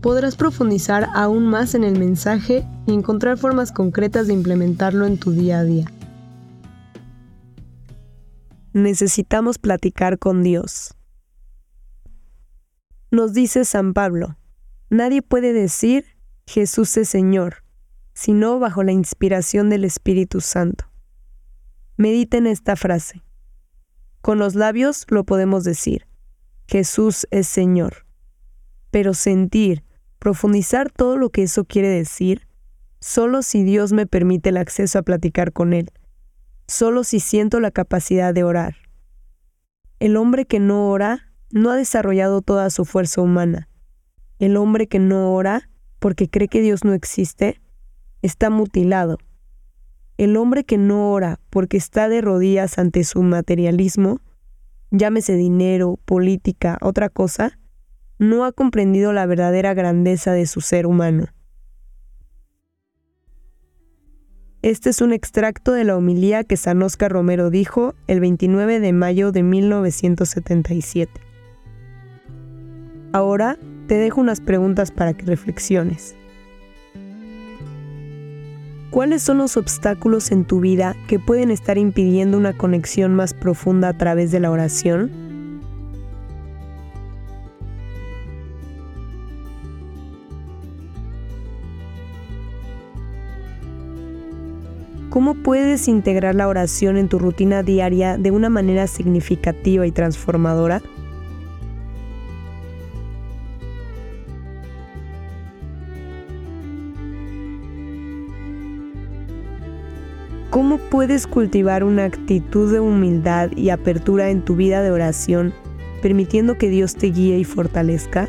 podrás profundizar aún más en el mensaje y encontrar formas concretas de implementarlo en tu día a día. Necesitamos platicar con Dios. Nos dice San Pablo, nadie puede decir Jesús es Señor, sino bajo la inspiración del Espíritu Santo. Medita en esta frase. Con los labios lo podemos decir, Jesús es Señor, pero sentir profundizar todo lo que eso quiere decir, solo si Dios me permite el acceso a platicar con Él, solo si siento la capacidad de orar. El hombre que no ora no ha desarrollado toda su fuerza humana. El hombre que no ora porque cree que Dios no existe, está mutilado. El hombre que no ora porque está de rodillas ante su materialismo, llámese dinero, política, otra cosa, no ha comprendido la verdadera grandeza de su ser humano. Este es un extracto de la homilía que San Oscar Romero dijo el 29 de mayo de 1977. Ahora te dejo unas preguntas para que reflexiones. ¿Cuáles son los obstáculos en tu vida que pueden estar impidiendo una conexión más profunda a través de la oración? ¿Cómo puedes integrar la oración en tu rutina diaria de una manera significativa y transformadora? ¿Cómo puedes cultivar una actitud de humildad y apertura en tu vida de oración, permitiendo que Dios te guíe y fortalezca?